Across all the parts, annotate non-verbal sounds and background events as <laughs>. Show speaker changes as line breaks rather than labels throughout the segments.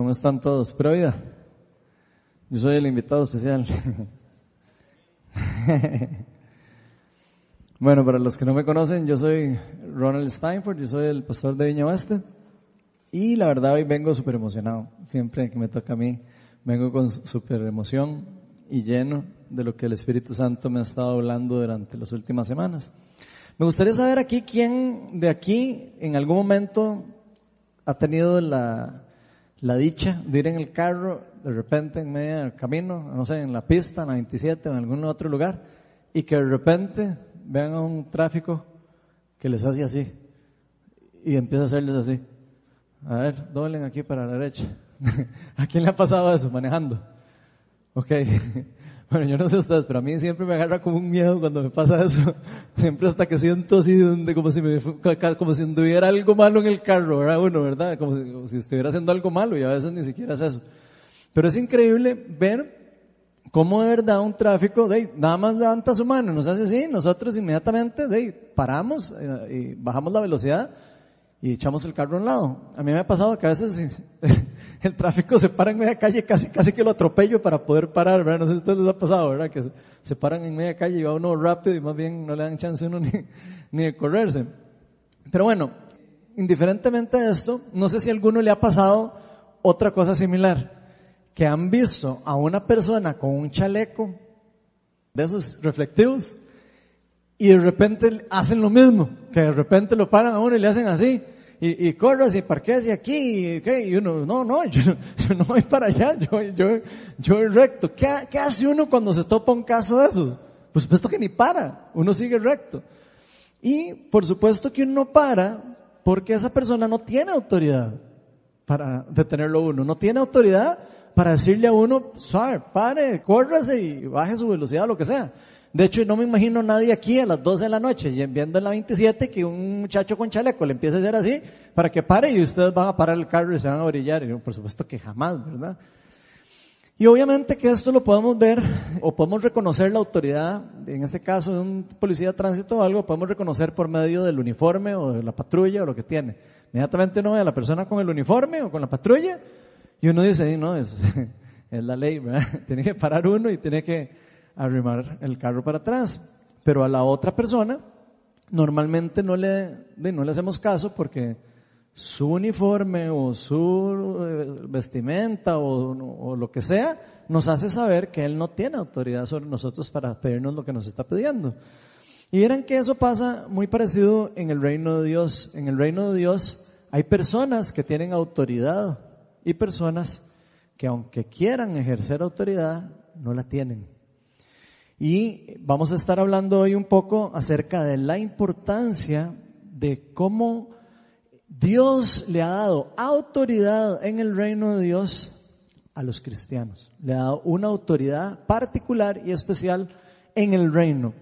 ¿Cómo están todos? ¿Pero vida? Yo soy el invitado especial. <laughs> bueno, para los que no me conocen, yo soy Ronald Steinford, yo soy el pastor de Viña Oeste. Y la verdad hoy vengo súper emocionado. Siempre que me toca a mí, vengo con súper emoción y lleno de lo que el Espíritu Santo me ha estado hablando durante las últimas semanas. Me gustaría saber aquí quién de aquí en algún momento ha tenido la, la dicha de ir en el carro de repente en medio del camino, no sé, en la pista, en la 27 o en algún otro lugar, y que de repente vean un tráfico que les hace así y empieza a hacerles así. A ver, doblen aquí para la derecha. <laughs> ¿A quién le ha pasado eso manejando? Ok. <laughs> Bueno, yo no sé ustedes, pero a mí siempre me agarra como un miedo cuando me pasa eso. <laughs> Siempre hasta que siento así, como si me, como si tuviera algo malo en el carro, ¿verdad? Uno, ¿verdad? Como si, estuviera haciendo algo malo y a veces ni siquiera es eso. Pero es increíble ver cómo de verdad un tráfico, de, nada más levanta su mano, nos hace así, nosotros inmediatamente, de, paramos eh, y bajamos la velocidad y echamos el carro a un lado. A mí me ha pasado que a veces <laughs> el tráfico se para en media calle, casi, casi que lo atropello para poder parar, ¿verdad? No sé si a ustedes les ha pasado, ¿verdad? Que se paran en media calle y va uno rápido y más bien no le dan chance a uno <laughs> ni, ni de correrse. Pero bueno, indiferentemente de esto, no sé si a alguno le ha pasado otra cosa similar, que han visto a una persona con un chaleco de esos reflectivos y de repente hacen lo mismo, que de repente lo paran a uno y le hacen así, y, y corres y parqueas y aquí, y, ¿qué? y uno, no, no, <laughs> yo, no voy para allá, yo, yo, yo voy recto. ¿Qué, ¿Qué hace uno cuando se topa un caso de esos? Pues supuesto que ni para, uno sigue recto. Y por supuesto que uno no para porque esa persona no tiene autoridad para detenerlo uno, no tiene autoridad para decirle a uno, suave, pare, córrase y baje su velocidad, lo que sea. De hecho, no me imagino nadie aquí a las 12 de la noche, viendo en la 27, que un muchacho con chaleco le empiece a hacer así, para que pare y ustedes van a parar el carro y se van a orillar. Y por supuesto que jamás, ¿verdad? Y obviamente que esto lo podemos ver, o podemos reconocer la autoridad, en este caso de un policía de tránsito o algo, podemos reconocer por medio del uniforme o de la patrulla o lo que tiene. Inmediatamente uno ve a la persona con el uniforme o con la patrulla, y uno dice, no, es, <laughs> es la ley, ¿verdad? <laughs> Tiene que parar uno y tiene que arrimar el carro para atrás. Pero a la otra persona normalmente no le, no le hacemos caso porque su uniforme o su eh, vestimenta o, lo que sea nos hace saber que él no tiene autoridad sobre nosotros para pedirnos lo que nos está pidiendo. Y verán que eso pasa muy parecido en el reino de Dios. En el reino de Dios hay personas que tienen autoridad y personas que aunque quieran ejercer autoridad, no la tienen. Y vamos a estar hablando hoy un poco acerca de la importancia de cómo Dios le ha dado autoridad en el reino de Dios a los cristianos. Le ha dado una autoridad particular y especial en el reino.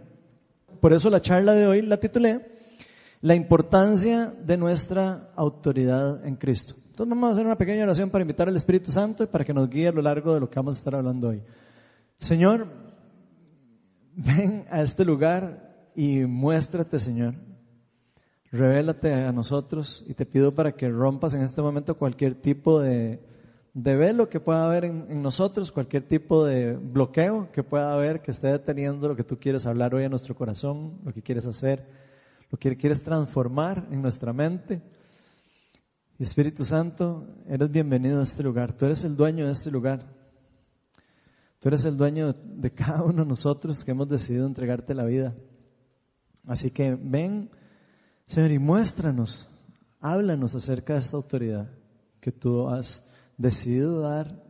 Por eso la charla de hoy la titulé La importancia de nuestra autoridad en Cristo. Entonces vamos a hacer una pequeña oración para invitar al Espíritu Santo y para que nos guíe a lo largo de lo que vamos a estar hablando hoy. Señor, ven a este lugar y muéstrate, Señor. Revélate a nosotros y te pido para que rompas en este momento cualquier tipo de, de velo que pueda haber en, nosotros, cualquier tipo de bloqueo que pueda haber que esté deteniendo lo que tú quieres hablar hoy a nuestro corazón, lo que quieres hacer, lo que quieres transformar en nuestra mente. Espíritu Santo, eres bienvenido a este lugar. Tú eres el dueño de este lugar. Tú eres el dueño de cada uno de nosotros que hemos decidido entregarte la vida. Así que ven, Señor, y muéstranos, háblanos acerca de esta autoridad que tú has decidido dar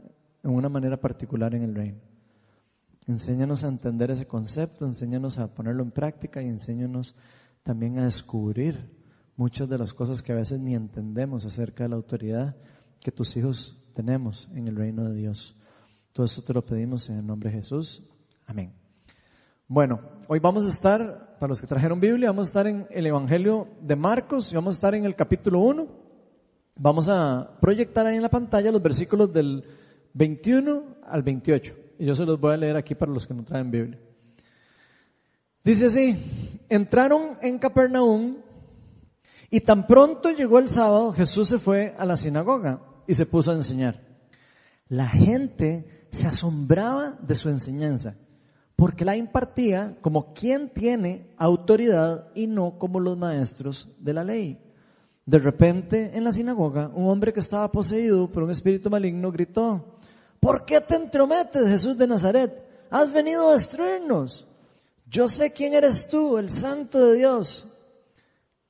en una manera particular en el reino. Enséñanos a entender ese concepto, enséñanos a ponerlo en práctica y enséñanos también a descubrir muchas de las cosas que a veces ni entendemos acerca de la autoridad que tus hijos tenemos en el reino de Dios. Todo esto te lo pedimos en el nombre de Jesús. Amén. Bueno, hoy vamos a estar, para los que trajeron Biblia, vamos a estar en el Evangelio de Marcos y vamos a estar en el capítulo 1. Vamos a proyectar ahí en la pantalla los versículos del 21 al 28. Y yo se los voy a leer aquí para los que no traen Biblia. Dice así, entraron en Capernaum y tan pronto llegó el sábado, Jesús se fue a la sinagoga y se puso a enseñar. La gente se asombraba de su enseñanza, porque la impartía como quien tiene autoridad y no como los maestros de la ley. De repente, en la sinagoga, un hombre que estaba poseído por un espíritu maligno gritó, ¿por qué te entrometes, Jesús de Nazaret? Has venido a destruirnos. Yo sé quién eres tú, el santo de Dios.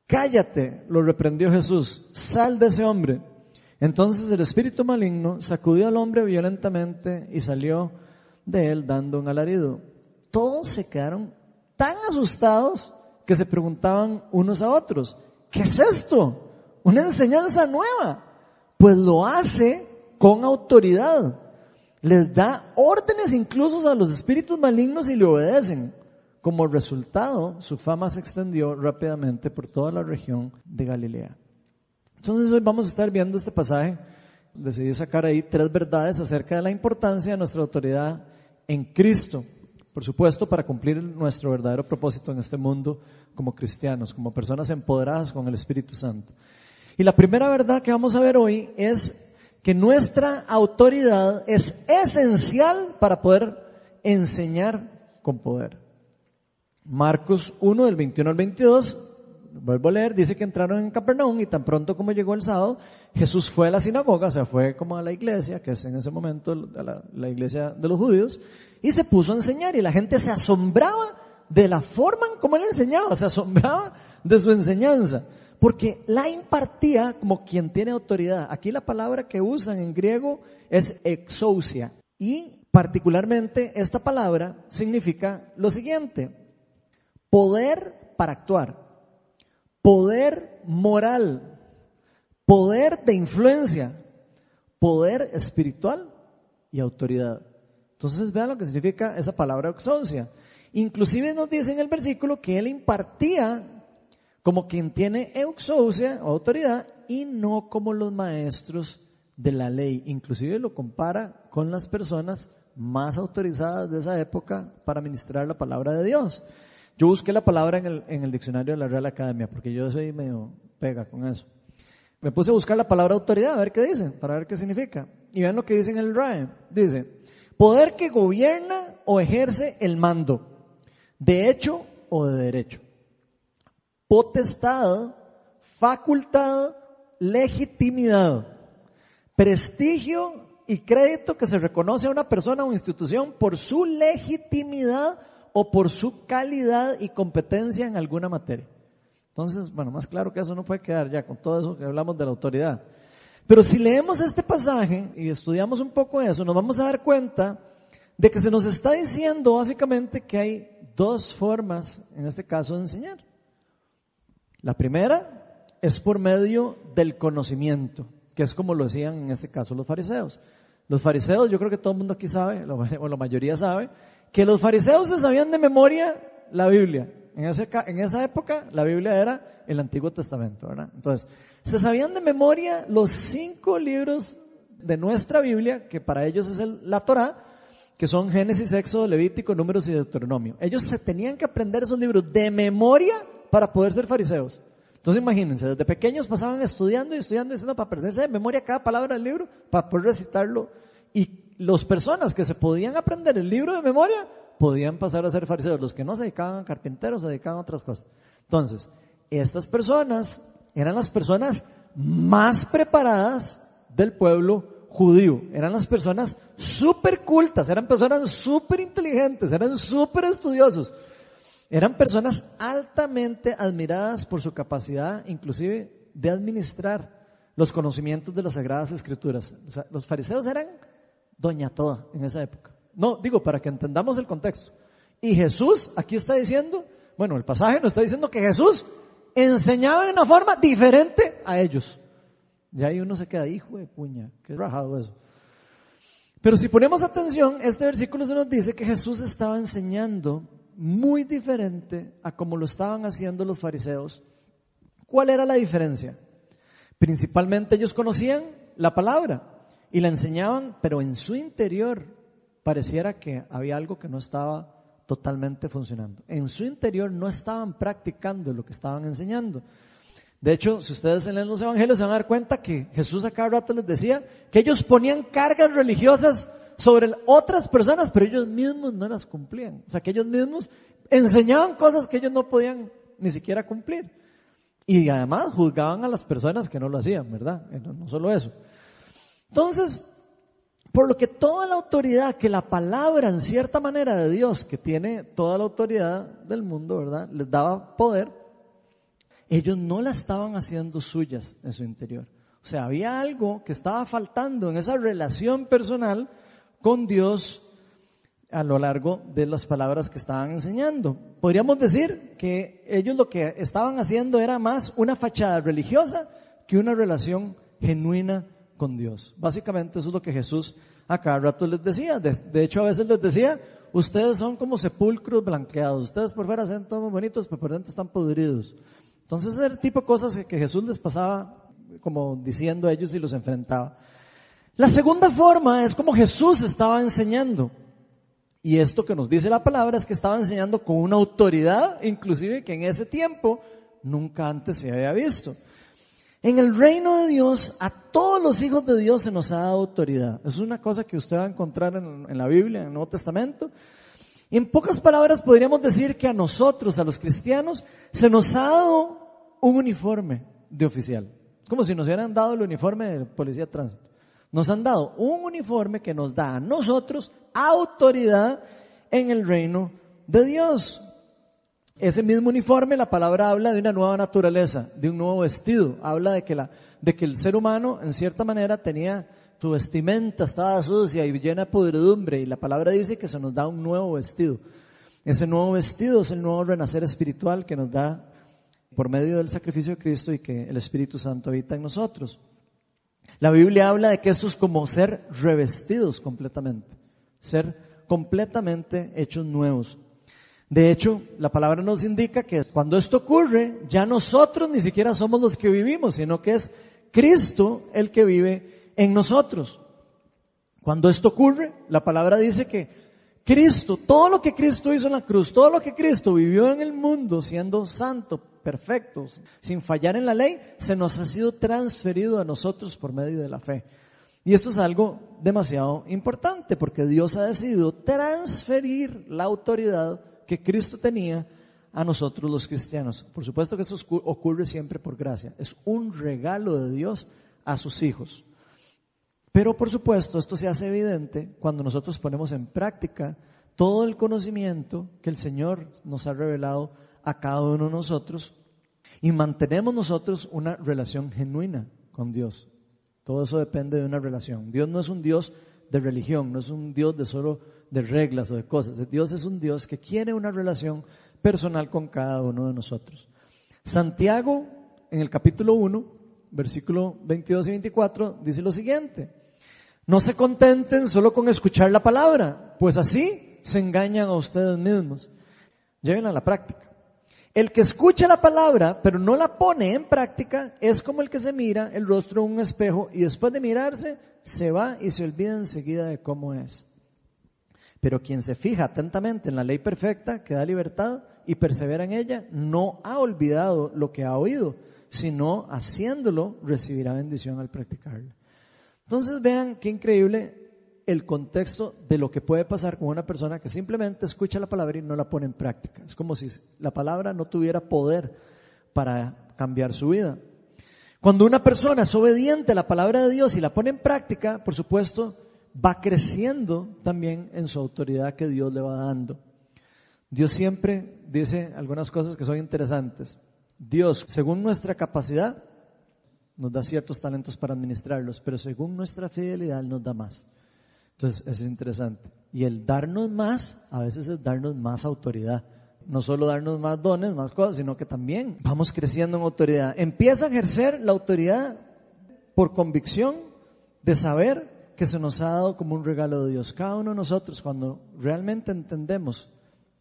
Cállate, lo reprendió Jesús, sal de ese hombre. Entonces el espíritu maligno sacudió al hombre violentamente y salió de él dando un alarido. Todos se quedaron tan asustados que se preguntaban unos a otros, ¿qué es esto? una enseñanza nueva. Pues lo hace con autoridad. Les da órdenes incluso a los espíritus malignos y le obedecen. Como resultado, su fama se extendió rápidamente por toda la región de Galilea. Entonces hoy vamos a estar viendo este pasaje. Decidí sacar ahí tres verdades acerca de la importancia de nuestra autoridad en Cristo. Por supuesto, para cumplir nuestro verdadero propósito en este mundo como cristianos, como personas empoderadas con el Espíritu Santo. Y la primera verdad que vamos a ver hoy es que nuestra autoridad es esencial para poder enseñar con poder. Marcos 1 del 21 al 22, vuelvo a leer, dice que entraron en Capernaum y tan pronto como llegó el sábado, Jesús fue a la sinagoga, o sea, fue como a la iglesia, que es en ese momento la, la iglesia de los judíos, y se puso a enseñar y la gente se asombraba de la forma en cómo él enseñaba, se asombraba de su enseñanza porque la impartía como quien tiene autoridad. Aquí la palabra que usan en griego es exousia y particularmente esta palabra significa lo siguiente, poder para actuar, poder moral, poder de influencia, poder espiritual y autoridad. Entonces vean lo que significa esa palabra exousia. Inclusive nos dice en el versículo que él impartía como quien tiene euxousia, autoridad, y no como los maestros de la ley. Inclusive lo compara con las personas más autorizadas de esa época para ministrar la palabra de Dios. Yo busqué la palabra en el, diccionario de la Real Academia, porque yo soy medio pega con eso. Me puse a buscar la palabra autoridad, a ver qué dice, para ver qué significa. Y vean lo que dice en el RAE. Dice, poder que gobierna o ejerce el mando, de hecho o de derecho potestad, facultad, legitimidad, prestigio y crédito que se reconoce a una persona o institución por su legitimidad o por su calidad y competencia en alguna materia. Entonces, bueno, más claro que eso no puede quedar ya con todo eso que hablamos de la autoridad. Pero si leemos este pasaje y estudiamos un poco eso, nos vamos a dar cuenta de que se nos está diciendo básicamente que hay dos formas, en este caso, de enseñar. La primera es por medio del conocimiento, que es como lo decían en este caso los fariseos. Los fariseos, yo creo que todo el mundo aquí sabe, <laughs> o la mayoría sabe, que los fariseos se sabían de memoria la Biblia. En, en esa época la Biblia era el Antiguo Testamento, ¿verdad? Entonces, se sabían de memoria los cinco libros de nuestra Biblia, que para ellos es el, la Torá, que son Génesis, Éxodo, Levítico, Números y Deuteronomio. Ellos se tenían que aprender esos libros de memoria para poder ser fariseos. Entonces imagínense, desde pequeños pasaban estudiando y estudiando y diciendo para perderse de memoria cada palabra del libro, para poder recitarlo. Y las personas que se podían aprender el libro de memoria, podían pasar a ser fariseos. Los que no se dedicaban a carpinteros, se dedicaban a otras cosas. Entonces, estas personas eran las personas más preparadas del pueblo judío. Eran las personas súper cultas, eran personas súper inteligentes, eran súper estudiosos. Eran personas altamente admiradas por su capacidad, inclusive, de administrar los conocimientos de las Sagradas Escrituras. O sea, los fariseos eran doña toda en esa época. No, digo, para que entendamos el contexto. Y Jesús aquí está diciendo, bueno, el pasaje nos está diciendo que Jesús enseñaba de una forma diferente a ellos. Y ahí uno se queda, hijo de puña, qué rajado eso. Pero si ponemos atención, este versículo se nos dice que Jesús estaba enseñando muy diferente a como lo estaban haciendo los fariseos. ¿Cuál era la diferencia? Principalmente ellos conocían la palabra y la enseñaban, pero en su interior pareciera que había algo que no estaba totalmente funcionando. En su interior no estaban practicando lo que estaban enseñando. De hecho, si ustedes leen los evangelios se van a dar cuenta que Jesús a cada rato les decía que ellos ponían cargas religiosas sobre otras personas, pero ellos mismos no las cumplían. O sea, que ellos mismos enseñaban cosas que ellos no podían ni siquiera cumplir. Y además juzgaban a las personas que no lo hacían, ¿verdad? Eh, no, no solo eso. Entonces, por lo que toda la autoridad que la palabra en cierta manera de Dios, que tiene toda la autoridad del mundo, ¿verdad? Les daba poder, ellos no la estaban haciendo suyas en su interior. O sea, había algo que estaba faltando en esa relación personal con Dios a lo largo de las palabras que estaban enseñando. Podríamos decir que ellos lo que estaban haciendo era más una fachada religiosa que una relación genuina con Dios. Básicamente eso es lo que Jesús a cada rato les decía. De, hecho, a veces les decía, ustedes son como sepulcros blanqueados. Ustedes por fuera son todos bonitos, pero por dentro están podridos. Entonces, el tipo de cosas que Jesús les pasaba como diciendo a ellos y los enfrentaba. La segunda forma es como Jesús estaba enseñando. Y esto que nos dice la palabra es que estaba enseñando con una autoridad, inclusive que en ese tiempo nunca antes se había visto. En el reino de Dios, a todos los hijos de Dios se nos ha dado autoridad. Es una cosa que usted va a encontrar en, en la Biblia, en el Nuevo Testamento. Y en pocas palabras podríamos decir que a nosotros, a los cristianos, se nos ha dado un uniforme de oficial. Como si nos hubieran dado el uniforme de policía de tránsito. Nos han dado un uniforme que nos da a nosotros autoridad en el reino de Dios. Ese mismo uniforme, la palabra habla de una nueva naturaleza, de un nuevo vestido. Habla de que, la, de que el ser humano, en cierta manera, tenía tu vestimenta, estaba sucia y llena de podredumbre. Y la palabra dice que se nos da un nuevo vestido. Ese nuevo vestido es el nuevo renacer espiritual que nos da por medio del sacrificio de Cristo y que el Espíritu Santo habita en nosotros. La Biblia habla de que esto es como ser revestidos completamente, ser completamente hechos nuevos. De hecho, la palabra nos indica que cuando esto ocurre, ya nosotros ni siquiera somos los que vivimos, sino que es Cristo el que vive en nosotros. Cuando esto ocurre, la palabra dice que Cristo, todo lo que Cristo hizo en la cruz, todo lo que Cristo vivió en el mundo siendo santo, perfecto, sin fallar en la ley, se nos ha sido transferido a nosotros por medio de la fe. Y esto es algo demasiado importante porque Dios ha decidido transferir la autoridad que Cristo tenía a nosotros los cristianos. Por supuesto que esto ocurre siempre por gracia. Es un regalo de Dios a sus hijos. Pero por supuesto esto se hace evidente cuando nosotros ponemos en práctica todo el conocimiento que el Señor nos ha revelado a cada uno de nosotros y mantenemos nosotros una relación genuina con Dios. Todo eso depende de una relación. Dios no es un Dios de religión, no es un Dios de solo de reglas o de cosas. Dios es un Dios que quiere una relación personal con cada uno de nosotros. Santiago, en el capítulo 1, versículo 22 y 24, dice lo siguiente. No se contenten solo con escuchar la palabra, pues así se engañan a ustedes mismos. Lleven a la práctica. El que escucha la palabra, pero no la pone en práctica, es como el que se mira el rostro en un espejo y después de mirarse, se va y se olvida enseguida de cómo es. Pero quien se fija atentamente en la ley perfecta que da libertad y persevera en ella, no ha olvidado lo que ha oído, sino haciéndolo recibirá bendición al practicarlo. Entonces vean qué increíble el contexto de lo que puede pasar con una persona que simplemente escucha la palabra y no la pone en práctica. Es como si la palabra no tuviera poder para cambiar su vida. Cuando una persona es obediente a la palabra de Dios y la pone en práctica, por supuesto, va creciendo también en su autoridad que Dios le va dando. Dios siempre dice algunas cosas que son interesantes. Dios, según nuestra capacidad, nos da ciertos talentos para administrarlos, pero según nuestra fidelidad nos da más. Entonces, es interesante. Y el darnos más, a veces es darnos más autoridad. No solo darnos más dones, más cosas, sino que también vamos creciendo en autoridad. Empieza a ejercer la autoridad por convicción de saber que se nos ha dado como un regalo de Dios. Cada uno de nosotros, cuando realmente entendemos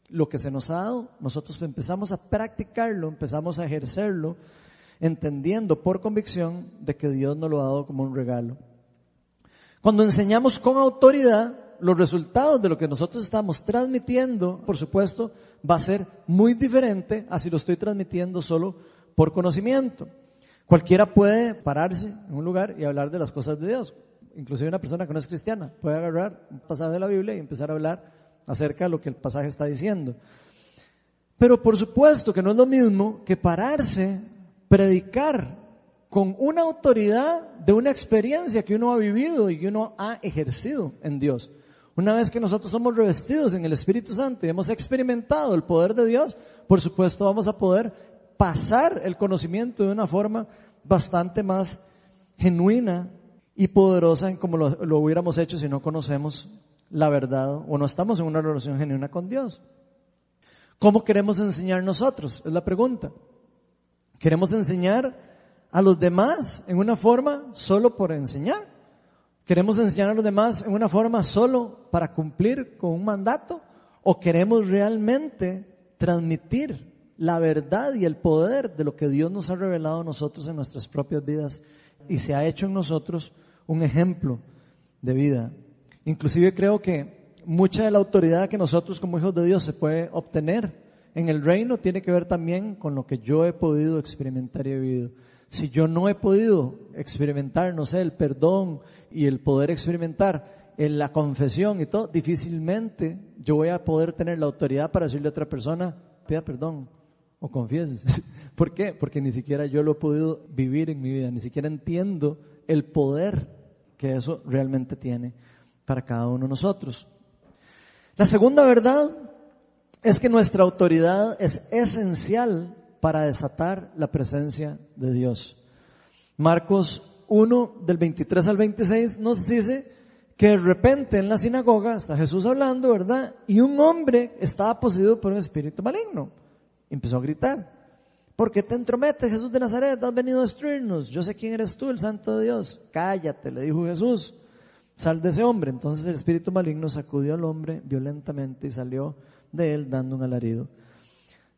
lo que se nos ha dado, nosotros empezamos a practicarlo, empezamos a ejercerlo, entendiendo por convicción de que Dios nos lo ha dado como un regalo. Cuando enseñamos con autoridad, los resultados de lo que nosotros estamos transmitiendo, por supuesto, va a ser muy diferente a si lo estoy transmitiendo solo por conocimiento. Cualquiera puede pararse en un lugar y hablar de las cosas de Dios. Inclusive una persona que no es cristiana puede agarrar un pasaje de la Biblia y empezar a hablar acerca de lo que el pasaje está diciendo. Pero por supuesto que no es lo mismo que pararse, predicar con una autoridad de una experiencia que uno ha vivido y que uno ha ejercido en Dios. Una vez que nosotros somos revestidos en el Espíritu Santo y hemos experimentado el poder de Dios, por supuesto vamos a poder pasar el conocimiento de una forma bastante más genuina y poderosa en como lo, hubiéramos hecho si no conocemos la verdad o no estamos en una relación genuina con Dios. ¿Cómo queremos enseñar nosotros? Es la pregunta. ¿Queremos enseñar a los demás en una forma solo por enseñar? ¿Queremos enseñar a los demás en una forma solo para cumplir con un mandato? ¿O queremos realmente transmitir la verdad y el poder de lo que Dios nos ha revelado a nosotros en nuestras propias vidas y se ha hecho en nosotros un ejemplo de vida? Inclusive creo que mucha de la autoridad que nosotros como hijos de Dios se puede obtener en el reino tiene que ver también con lo que yo he podido experimentar y he vivido. Si yo no he podido experimentar, no sé, el perdón, y el poder experimentar en la confesión y todo, difícilmente yo voy a poder tener la autoridad para decirle a otra persona, pida perdón o confieses. <laughs> ¿Por qué? Porque ni siquiera yo lo he podido vivir en mi vida, ni siquiera entiendo el poder que eso realmente tiene para cada uno de nosotros. La segunda verdad es que nuestra autoridad es esencial para desatar la presencia de Dios. Marcos 1 del 23 al 26 nos dice que de repente en la sinagoga está Jesús hablando, ¿verdad? Y un hombre estaba poseído por un espíritu maligno. Empezó a gritar. ¿Por qué te entrometes, Jesús de Nazaret? Has venido a destruirnos. Yo sé quién eres tú, el Santo de Dios. Cállate, le dijo Jesús. Sal de ese hombre. Entonces el espíritu maligno sacudió al hombre violentamente y salió de él dando un alarido.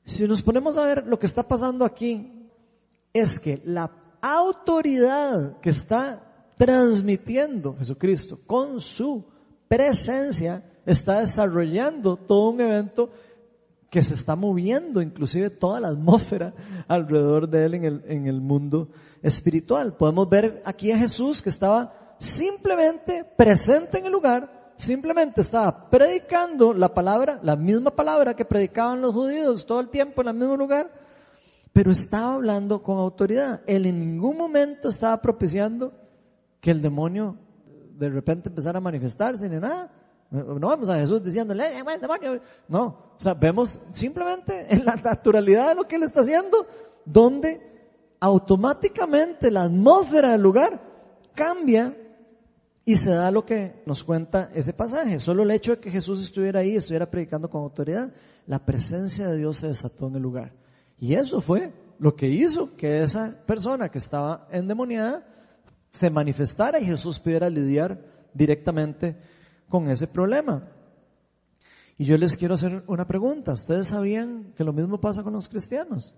Si nos ponemos a ver lo que está pasando aquí, es que la autoridad que está transmitiendo Jesucristo con su presencia está desarrollando todo un evento que se está moviendo inclusive toda la atmósfera alrededor de él en el, en el mundo espiritual. Podemos ver aquí a Jesús que estaba simplemente presente en el lugar, simplemente estaba predicando la palabra, la misma palabra que predicaban los judíos todo el tiempo en el mismo lugar, pero estaba hablando con autoridad. Él en ningún momento estaba propiciando que el demonio de repente empezara a manifestarse ni nada. No vamos a Jesús diciéndole, eh, demonio. No, o sea, vemos simplemente <laughs> en la naturalidad de lo que él está haciendo, donde automáticamente la atmósfera del lugar cambia y se da lo que nos cuenta ese pasaje. Solo el hecho de que Jesús estuviera ahí, estuviera predicando con autoridad, la presencia de Dios se desató en el lugar. Y eso fue lo que hizo que esa persona que estaba endemoniada se manifestara y Jesús pudiera lidiar directamente con ese problema. Y yo les quiero hacer una pregunta. ¿Ustedes sabían que lo mismo pasa con los cristianos?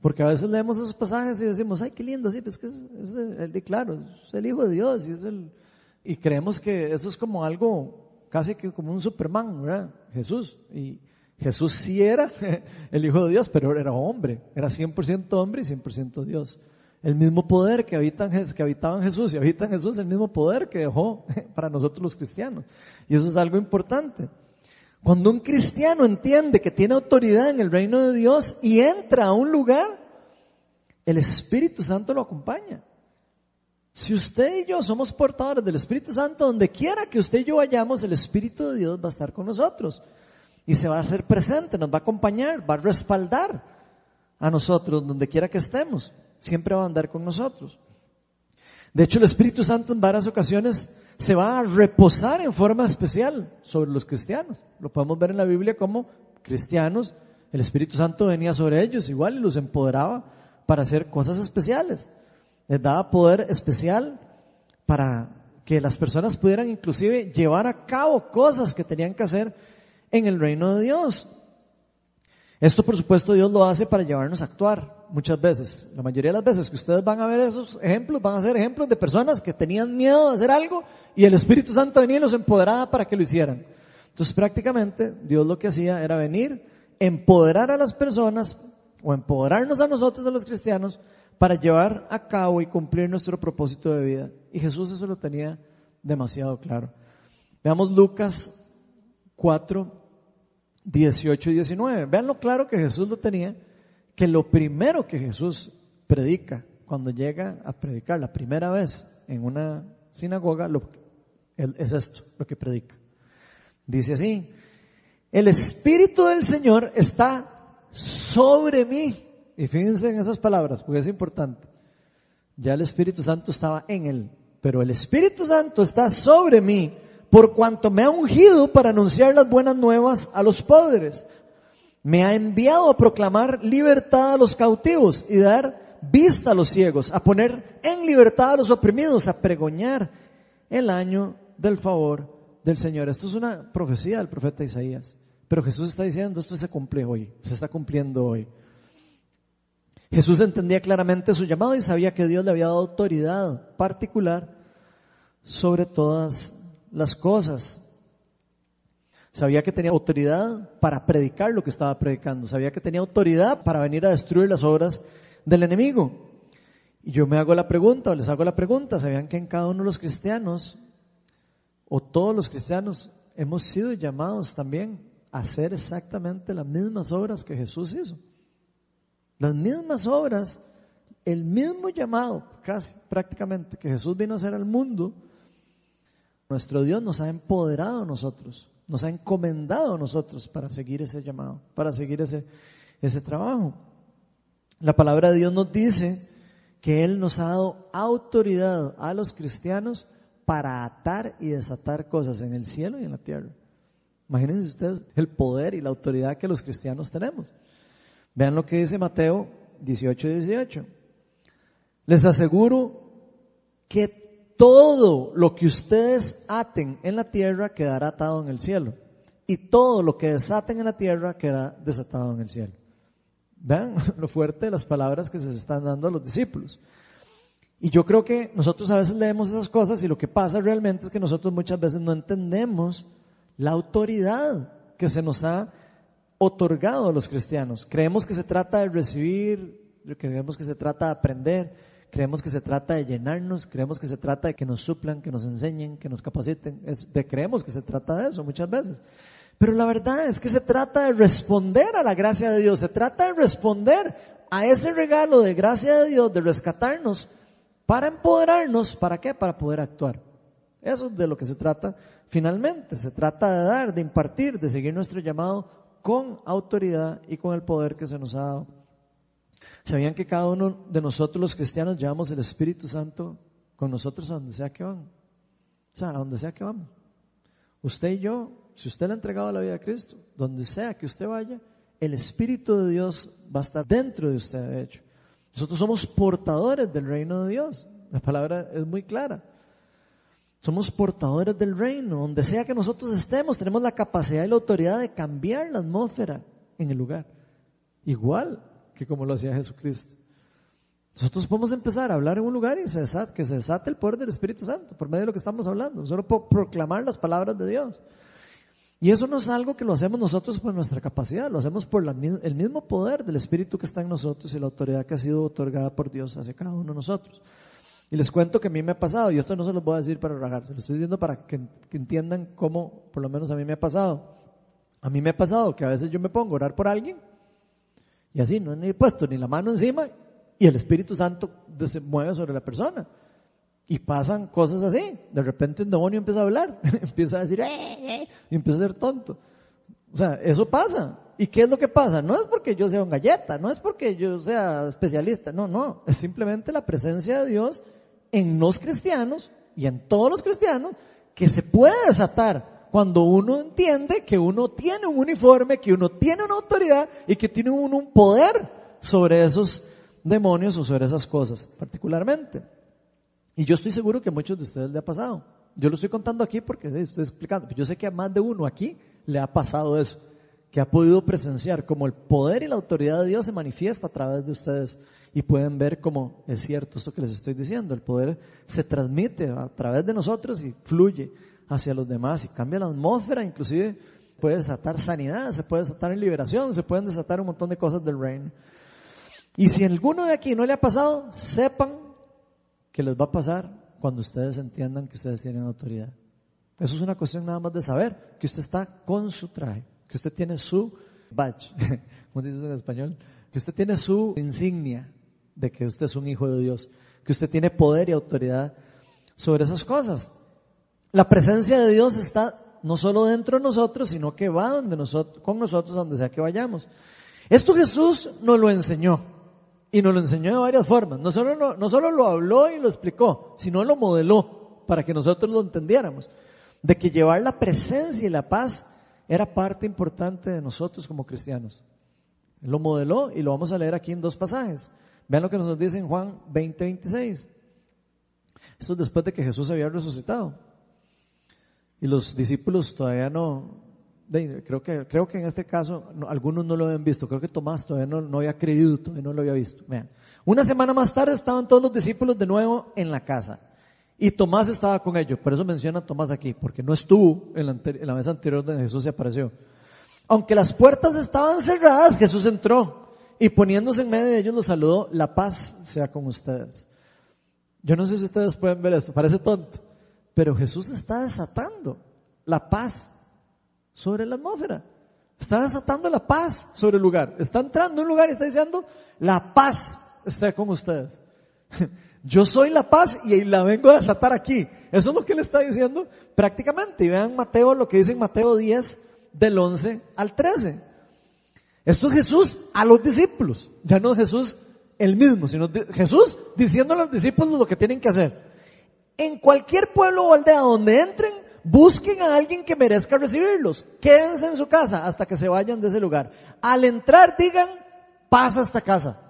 Porque a veces leemos esos pasajes y decimos, ay, qué lindo, sí, pues que es, el, claro, es el Hijo de Dios y es el, y creemos que eso es como algo, casi que como un Superman, ¿verdad? Jesús. Y, Jesús sí era <laughs> el Hijo de Dios, pero era hombre, era 100% hombre y 100% Dios. El mismo poder que, habitan, que habitaba en Jesús y habita en Jesús, el mismo poder que dejó <laughs> para nosotros los cristianos. Y eso es algo importante. Cuando un cristiano entiende que tiene autoridad en el reino de Dios y entra a un lugar, el Espíritu Santo lo acompaña. Si usted y yo somos portadores del Espíritu Santo, donde quiera que usted y yo vayamos, el Espíritu de Dios va a estar con nosotros y se va a hacer presente, nos va a acompañar, va a respaldar a nosotros donde quiera que estemos. Siempre va a andar con nosotros. De hecho, el Espíritu Santo en varias ocasiones se va a reposar en forma especial sobre los cristianos. Lo podemos ver en la Biblia como cristianos, el Espíritu Santo venía sobre ellos igual y los empoderaba para hacer cosas especiales. Les daba poder especial para que las personas pudieran inclusive llevar a cabo cosas que tenían que hacer en el reino de Dios. Esto por supuesto Dios lo hace para llevarnos a actuar muchas veces. La mayoría de las veces que ustedes van a ver esos ejemplos, van a ser ejemplos de personas que tenían miedo de hacer algo y el Espíritu Santo venía y los empoderaba para que lo hicieran. Entonces prácticamente Dios lo que hacía era venir, empoderar a las personas o empoderarnos a nosotros, a los cristianos, para llevar a cabo y cumplir nuestro propósito de vida. Y Jesús eso lo tenía demasiado claro. Veamos Lucas 4, 18 y 19. Vean lo claro que Jesús lo tenía, que lo primero que Jesús predica cuando llega a predicar la primera vez en una sinagoga, lo, es esto, lo que predica. Dice así, el Espíritu del Señor está sobre mí. Y fíjense en esas palabras, porque es importante. Ya el Espíritu Santo estaba en él, pero el Espíritu Santo está sobre mí por cuanto me ha ungido para anunciar las buenas nuevas a los pobres. Me ha enviado a proclamar libertad a los cautivos y dar vista a los ciegos, a poner en libertad a los oprimidos, a pregoñar el año del favor del Señor. Esto es una profecía del profeta Isaías. Pero Jesús está diciendo, esto se cumple hoy, se está cumpliendo hoy. Jesús entendía claramente su llamado y sabía que Dios le había dado autoridad particular sobre todas las cosas. Sabía que tenía autoridad para predicar lo que estaba predicando. Sabía que tenía autoridad para venir a destruir las obras del enemigo. Y yo me hago la pregunta, o les hago la pregunta, ¿sabían que en cada uno de los cristianos, o todos los cristianos, hemos sido llamados también a hacer exactamente las mismas obras que Jesús hizo? Las mismas obras, el mismo llamado, casi prácticamente, que Jesús vino a hacer al mundo, nuestro Dios nos ha empoderado a nosotros, nos ha encomendado a nosotros para seguir ese llamado, para seguir ese, ese trabajo. La palabra de Dios nos dice que Él nos ha dado autoridad a los cristianos para atar y desatar cosas en el cielo y en la tierra. Imagínense ustedes el poder y la autoridad que los cristianos tenemos. Vean lo que dice Mateo 18 y 18. Les aseguro que todo lo que ustedes aten en la tierra quedará atado en el cielo. Y todo lo que desaten en la tierra quedará desatado en el cielo. Vean <laughs> lo fuerte de las palabras que se están dando a los discípulos. Y yo creo que nosotros a veces leemos esas cosas y lo que pasa realmente es que nosotros muchas veces no entendemos la autoridad que se nos ha otorgado a los cristianos. Creemos que se trata de recibir, creemos que se trata de aprender, creemos que se trata de llenarnos, creemos que se trata de que nos suplan, que nos enseñen, que nos capaciten. de, creemos que se trata de eso muchas veces. Pero la verdad es que se trata de responder a la gracia de Dios, se trata de responder a ese regalo de gracia de Dios, de rescatarnos, para empoderarnos, ¿para qué? Para poder actuar. Eso es de lo que se trata finalmente. Se trata de dar, de impartir, de seguir nuestro llamado con autoridad y con el poder que se nos ha dado. ¿Sabían que cada uno de nosotros los cristianos llevamos el Espíritu Santo con nosotros a donde sea que vamos? O sea, a donde sea que vamos. Usted y yo si usted le ha entregado la vida a Cristo, donde sea que usted vaya, el Espíritu de Dios va a estar dentro de usted, de hecho. Nosotros somos portadores del reino de Dios. La palabra es muy clara. Somos portadores del reino. Donde sea que nosotros estemos, tenemos la capacidad y la autoridad de cambiar la atmósfera en el lugar. Igual que como lo hacía Jesucristo. Nosotros podemos empezar a hablar en un lugar y se que se desate el poder del Espíritu Santo por medio de lo que estamos hablando. Solo por proclamar las palabras de Dios. Y eso no es algo que lo hacemos nosotros por nuestra capacidad, lo hacemos por el mismo poder del Espíritu que está en nosotros y la autoridad que ha sido otorgada por Dios hacia cada uno de nosotros. Y les cuento que a mí me ha pasado, y esto no se los voy a decir para rajar, se lo estoy diciendo para que, entiendan cómo, por lo menos a mí me ha pasado. A mí me ha pasado que a veces yo me pongo a orar por alguien, y así, no he puesto ni la mano encima, y el Espíritu Santo se mueve sobre la persona. Y pasan cosas así. De repente un demonio empieza a hablar, <laughs> empieza a decir, eh, eh", y empieza a ser tonto. O sea, eso pasa. ¿Y qué es lo que pasa? No es porque yo sea un galleta, no es porque yo sea especialista, no, no. Es simplemente la presencia de Dios en los cristianos y en todos los cristianos que se puede desatar cuando uno entiende que uno tiene un uniforme, que uno tiene una autoridad y que tiene uno un poder sobre esos demonios o sobre esas cosas, particularmente. Y yo estoy seguro que a muchos de ustedes le ha pasado. Yo lo estoy contando aquí porque estoy explicando. Yo sé que a más de uno aquí le ha pasado eso, que ha podido presenciar como el poder y la autoridad de Dios se manifiesta a través de ustedes y pueden ver cómo es cierto esto que les estoy diciendo. El poder se transmite a través de nosotros y fluye hacia los demás y cambia la atmósfera, inclusive puede desatar sanidad, se puede desatar en liberación, se pueden desatar un montón de cosas del reino. Y si alguno de aquí no le ha pasado, sepan que les va a pasar cuando ustedes entiendan que ustedes tienen autoridad. Eso es una cuestión nada más de saber que usted está con su traje, que usted tiene su badge, <laughs> como dices en español, que usted tiene su insignia de que usted es un hijo de Dios, que usted tiene poder y autoridad sobre esas cosas. La presencia de Dios está no solo dentro de nosotros, sino que va donde nosotros, con nosotros donde sea que vayamos. Esto Jesús nos lo enseñó. Y nos lo enseñó de varias formas. No solo, no, solo lo habló y lo explicó, sino lo modeló para que nosotros lo entendiéramos. De que llevar la presencia y la paz era parte importante de nosotros como cristianos. Lo modeló y lo vamos a leer aquí en dos pasajes. Vean lo que nos dice en Juan 20, 26. Esto es después de que Jesús había resucitado. Y los discípulos todavía no, creo que, creo que en este caso algunos no lo habían visto, creo que Tomás todavía no, no había creído, todavía no lo había visto. Vean. Una semana más tarde estaban todos los discípulos de nuevo en la casa. Y Tomás estaba con ellos, por eso menciona a Tomás aquí, porque no estuvo en la, en la mesa anterior donde Jesús se apareció. Aunque las puertas estaban cerradas, Jesús entró y poniéndose en medio de ellos los saludó, la paz sea con ustedes. Yo no sé si ustedes pueden ver esto, parece tonto, pero Jesús está desatando la paz sobre la atmósfera. Está desatando la paz sobre el lugar. Está entrando en un lugar y está diciendo, la paz está con ustedes. <laughs> Yo soy la paz y la vengo a desatar aquí. Eso es lo que le está diciendo prácticamente. Y vean Mateo, lo que dice en Mateo 10, del 11 al 13. Esto es Jesús a los discípulos. Ya no Jesús el mismo, sino Jesús diciendo a los discípulos lo que tienen que hacer. En cualquier pueblo o aldea donde entren, busquen a alguien que merezca recibirlos. Quédense en su casa hasta que se vayan de ese lugar. Al entrar digan, pasa esta casa.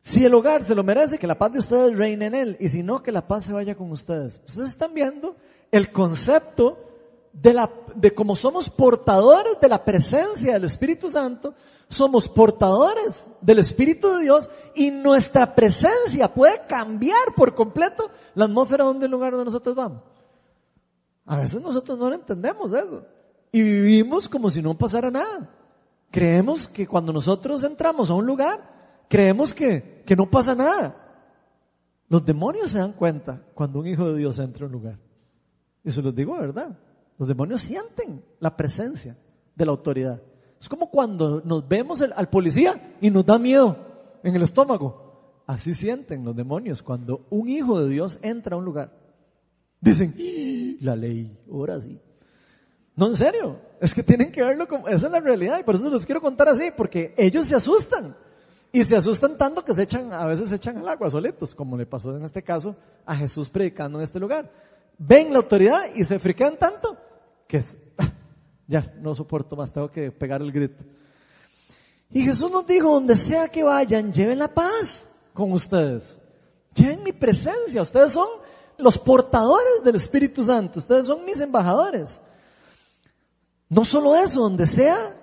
Si el hogar se lo merece, que la paz de ustedes reine en él. Y si no, que la paz se vaya con ustedes. Ustedes están viendo el concepto de la, de cómo somos portadores de la presencia del Espíritu Santo, somos portadores del Espíritu de Dios y nuestra presencia puede cambiar por completo la atmósfera donde el lugar donde nosotros vamos. A veces nosotros no lo entendemos eso. Y vivimos como si no pasara nada. Creemos que cuando nosotros entramos a un lugar, creemos que, que no pasa nada. Los demonios se dan cuenta cuando un hijo de Dios entra a un lugar. Se los digo verdad. Los demonios sienten la presencia de la autoridad. Es como cuando nos vemos al policía y nos da miedo en el estómago. Así sienten los demonios cuando un hijo de Dios entra a un lugar. Dicen, la ley, ahora sí. No, en serio, es que tienen que verlo como, esa es la realidad y por eso los quiero contar así, porque ellos se asustan. Y se asustan tanto que se echan, a veces se echan al agua solitos, como le pasó en este caso a Jesús predicando en este lugar. Ven la autoridad y se friquean tanto que <laughs> ya no soporto más, tengo que pegar el grito. Y Jesús nos dijo, donde sea que vayan, lleven la paz con ustedes. Lleven mi presencia, ustedes son los portadores del Espíritu Santo. Ustedes son mis embajadores. No solo eso, donde sea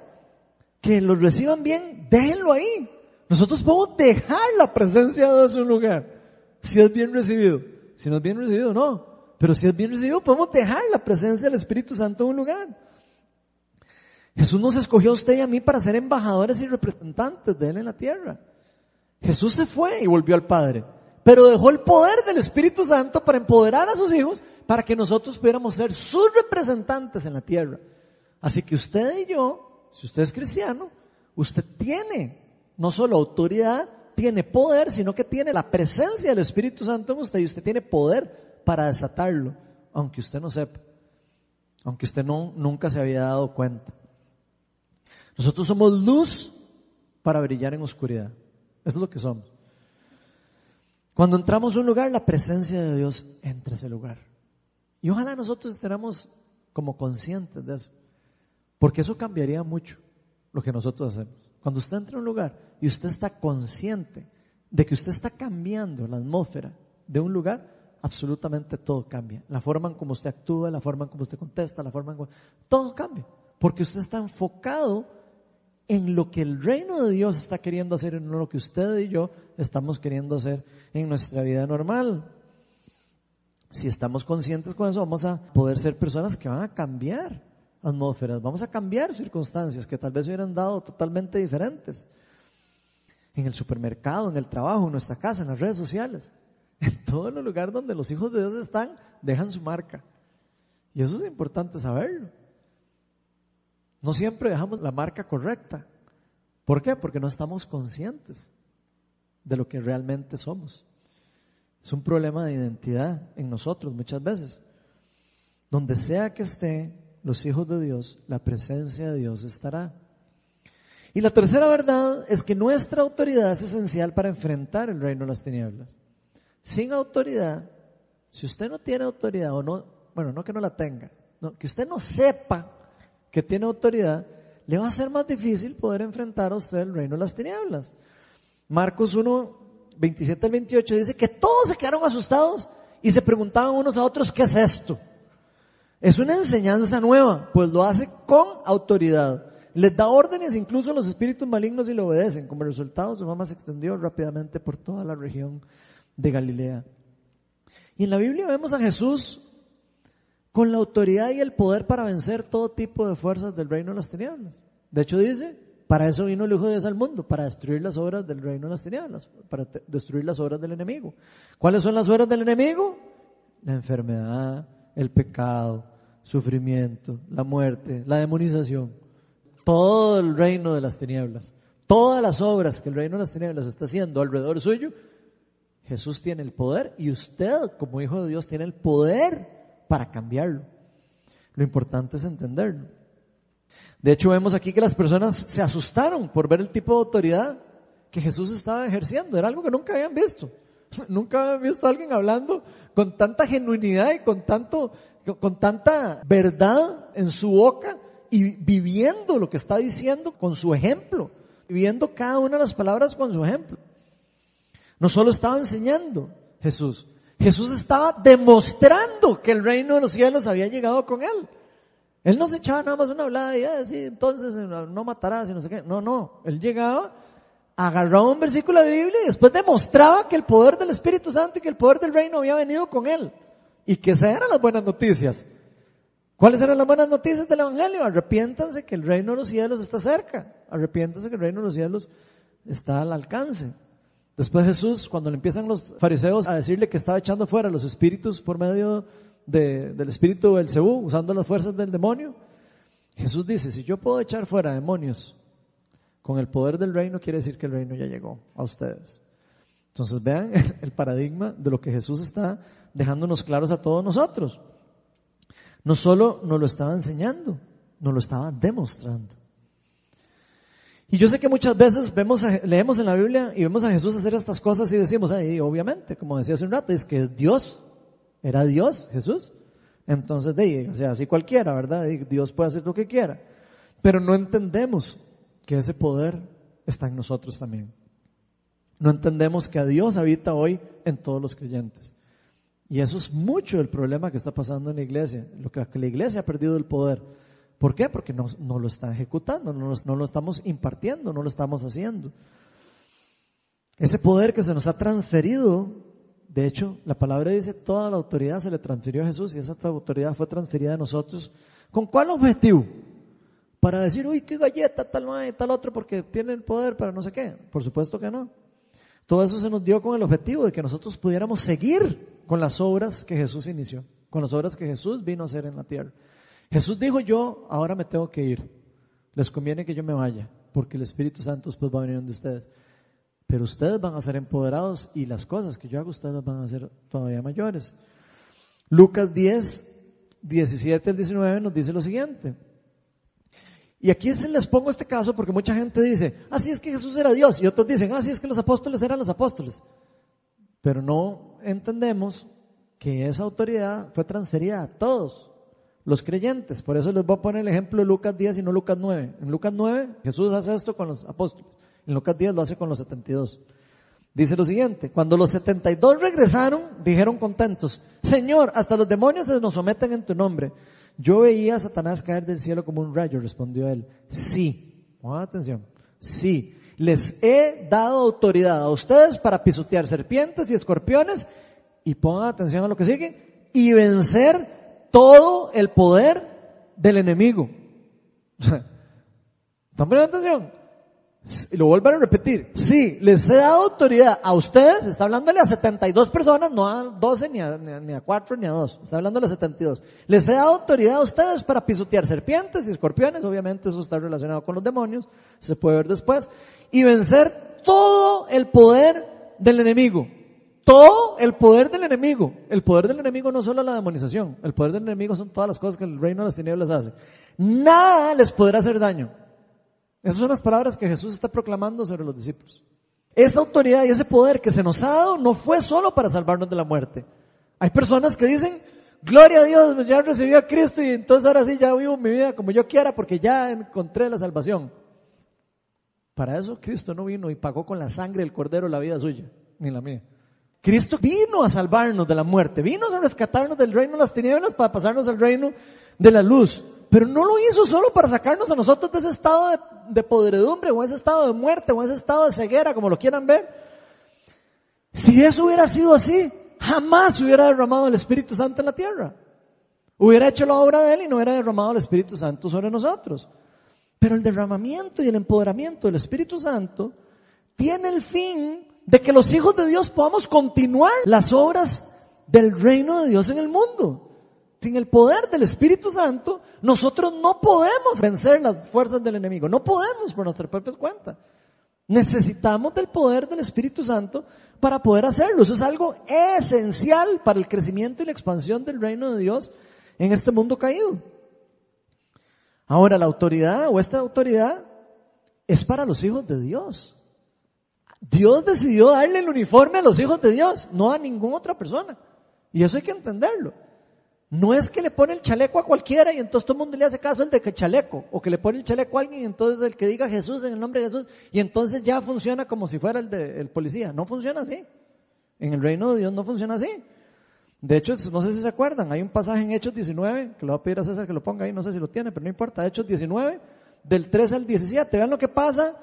que los reciban bien, déjenlo ahí. Nosotros podemos dejar la presencia de un lugar. Si es bien recibido. Si no es bien recibido, no. Pero si es bien recibido, podemos dejar la presencia del Espíritu Santo en un lugar. Jesús nos escogió a usted y a mí para ser embajadores y representantes de Él en la tierra. Jesús se fue y volvió al Padre pero dejó el poder del Espíritu Santo para empoderar a sus hijos para que nosotros pudiéramos ser sus representantes en la tierra. Así que usted y yo, si usted es cristiano, usted tiene no solo autoridad, tiene poder, sino que tiene la presencia del Espíritu Santo en usted y usted tiene poder para desatarlo, aunque usted no sepa, aunque usted nunca se había dado cuenta. Nosotros somos luz para brillar en oscuridad. Eso es lo que somos. Cuando entramos a un lugar, la presencia de Dios entra a ese lugar. Y ojalá nosotros estemos como conscientes de eso. Porque eso cambiaría mucho lo que nosotros hacemos. Cuando usted entra a un lugar y usted está consciente de que usted está cambiando la atmósfera de un lugar, absolutamente todo cambia. La forma en cómo usted actúa, la forma en cómo usted contesta, la forma en cómo... Todo cambia. Porque usted está enfocado en lo que el reino de Dios está queriendo hacer y no lo que usted y yo estamos queriendo hacer en nuestra vida normal. Si estamos conscientes con eso, vamos a poder ser personas que van a cambiar atmósferas, vamos a cambiar circunstancias que tal vez hubieran dado totalmente diferentes. en el supermercado, en el trabajo, en nuestra casa, en las redes sociales. En todo el lugar donde los hijos de Dios están, dejan su marca. Y eso es importante saberlo. No siempre dejamos la marca correcta. ¿Por qué? Porque no estamos conscientes de lo que realmente somos. Es un problema de identidad en nosotros muchas veces. Donde sea que esté los hijos de Dios, la presencia de Dios estará. Y la tercera verdad es que nuestra autoridad es esencial para enfrentar el reino de las tinieblas. Sin autoridad, si usted no tiene autoridad o no, bueno, no que no la tenga, no, que usted no sepa que tiene autoridad, le va a ser más difícil poder enfrentar a usted el reino de las tinieblas. Marcos 1, 27 al 28 dice que todos se quedaron asustados y se preguntaban unos a otros, ¿qué es esto? Es una enseñanza nueva, pues lo hace con autoridad. Les da órdenes incluso a los espíritus malignos y le obedecen. Como resultado, su fama se extendió rápidamente por toda la región de Galilea. Y en la Biblia vemos a Jesús con la autoridad y el poder para vencer todo tipo de fuerzas del reino de las tinieblas. De hecho dice, para eso vino el Hijo de Dios al mundo, para destruir las obras del reino de las tinieblas, para destruir las obras del enemigo. ¿Cuáles son las obras del enemigo? La enfermedad, el pecado, sufrimiento, la muerte, la demonización todo el reino de las tinieblas, todas las obras que el reino de las tinieblas está haciendo alrededor suyo, Jesús tiene el poder y usted como hijo de Dios tiene el poder para cambiarlo. Lo importante es entenderlo. De hecho vemos aquí que las personas se asustaron por ver el tipo de autoridad que Jesús estaba ejerciendo. Era algo que nunca habían visto. <laughs> Nunca habían visto a alguien hablando con tanta genuinidad y con tanto, con tanta verdad en su boca y viviendo lo que está diciendo con su ejemplo, viviendo cada una de las palabras con su ejemplo. No solo estaba enseñando Jesús, Jesús estaba demostrando que el reino de los cielos había llegado con él. Él no se echaba nada más una hablada y decía, entonces no matarás y no sé qué. No, no. Él llegaba, agarraba un versículo de la Biblia y después demostraba que el poder del Espíritu Santo y que el poder del reino había venido con él. Y que esas eran las buenas noticias. ¿Cuáles eran las buenas noticias del Evangelio? Arrepiéntanse que el reino de los cielos está cerca. Arrepiéntanse que el reino de los cielos está al alcance. Después Jesús, cuando le empiezan los fariseos a decirle que estaba echando fuera los espíritus por medio del espíritu del Cebú, usando las fuerzas del demonio, Jesús dice, si yo puedo echar fuera demonios con el poder del reino, quiere decir que el reino ya llegó a ustedes. Entonces vean <laughs> el paradigma de lo que Jesús está dejándonos claros a todos nosotros. No solo nos lo estaba enseñando, nos lo estaba demostrando. Y yo sé que muchas veces vemos, leemos en la Biblia y vemos a Jesús hacer estas cosas y decimos, ahí, obviamente, como decía hace un rato, es que Dios, era Dios, Jesús. Entonces, de, o sea, así cualquiera, ¿verdad? Dios puede hacer lo que quiera. Pero no entendemos que ese poder está en nosotros también. No entendemos que a Dios habita hoy en todos los creyentes. Y eso es mucho el problema que está pasando en la iglesia, lo que, la iglesia ha perdido el poder. ¿Por qué? Porque no, lo está ejecutando, no, no lo estamos impartiendo, no lo estamos haciendo. Ese poder que se nos ha transferido, de hecho, la palabra dice, toda la autoridad se le transfirió a Jesús y esa autoridad fue transferida a nosotros. ¿Con cuál objetivo? Para decir, uy, qué galleta, tal y tal otro, porque tiene el poder para no sé qué. Por supuesto que no. Todo eso se nos dio con el objetivo de que nosotros pudiéramos seguir con las obras que Jesús inició, con las obras que Jesús vino a hacer en la tierra. Jesús dijo, yo ahora me tengo que ir. Les conviene que yo me vaya, porque el Espíritu Santo después va a venir de ustedes. Pero ustedes van a ser empoderados y las cosas que yo hago ustedes van a ser todavía mayores. Lucas 10, 17 al 19 nos dice lo siguiente. Y aquí se les pongo este caso porque mucha gente dice, así es que Jesús era Dios. Y otros dicen, así es que los apóstoles eran los apóstoles. Pero no entendemos que esa autoridad fue transferida a todos los creyentes. Por eso les voy a poner el ejemplo de Lucas 10 y no Lucas 9. En Lucas 9 Jesús hace esto con los apóstoles. En Lucas 10 lo hace con los 72. Dice lo siguiente, cuando los 72 regresaron, dijeron contentos, Señor, hasta los demonios se nos someten en tu nombre. Yo veía a Satanás caer del cielo como un rayo, respondió él. Sí, pongan atención, sí, les he dado autoridad a ustedes para pisotear serpientes y escorpiones y pongan atención a lo que sigue y vencer todo el poder del enemigo. <laughs> ¿Están poniendo atención? Y lo vuelvo a repetir. Sí, les he dado autoridad a ustedes, está hablándole a 72 personas, no a 12 ni a, ni a, 4 ni a 2. Está hablándole a 72. Les he dado autoridad a ustedes para pisotear serpientes y escorpiones, obviamente eso está relacionado con los demonios, se puede ver después, y vencer todo el poder del enemigo. Todo el poder del enemigo. El poder del enemigo no solo la demonización, el poder del enemigo son todas las cosas que el reino de las tinieblas hace. Nada les podrá hacer daño. Esas son las palabras que Jesús está proclamando sobre los discípulos. Esa autoridad y ese poder que se nos ha dado no fue solo para salvarnos de la muerte. Hay personas que dicen, gloria a Dios, ya recibí a Cristo y entonces ahora sí ya vivo mi vida como yo quiera porque ya encontré la salvación. Para eso Cristo no vino y pagó con la sangre del cordero la vida suya, ni la mía. Cristo vino a salvarnos de la muerte, vino a rescatarnos del reino de las tinieblas para pasarnos al reino de la luz. Pero no lo hizo solo para sacarnos a nosotros de ese estado de, podredumbre, o ese estado de muerte, o ese estado de ceguera, como lo quieran ver. Si eso hubiera sido así, jamás hubiera derramado el Espíritu Santo en la tierra. Hubiera hecho la obra de Él y no hubiera derramado el Espíritu Santo sobre nosotros. Pero el derramamiento y el empoderamiento del Espíritu Santo tiene el fin de que los hijos de Dios podamos continuar las obras del reino de Dios en el mundo. Sin el poder del Espíritu Santo, nosotros no podemos vencer las fuerzas del enemigo. No podemos por nuestra propia cuenta. Necesitamos del poder del Espíritu Santo para poder hacerlo. Eso es algo esencial para el crecimiento y la expansión del reino de Dios en este mundo caído. Ahora, la autoridad o esta autoridad es para los hijos de Dios. Dios decidió darle el uniforme a los hijos de Dios, no a ninguna otra persona. Y eso hay que entenderlo. No es que le pone el chaleco a cualquiera y entonces todo el mundo le hace caso el de que chaleco, o que le pone el chaleco a alguien y entonces el que diga Jesús en el nombre de Jesús, y entonces ya funciona como si fuera el de policía. No funciona así. En el reino de Dios no funciona así. De hecho, no sé si se acuerdan, hay un pasaje en Hechos 19, que lo voy a pedir a César que lo ponga ahí, no sé si lo tiene, pero no importa, Hechos 19, del 3 al 17, vean lo que pasa,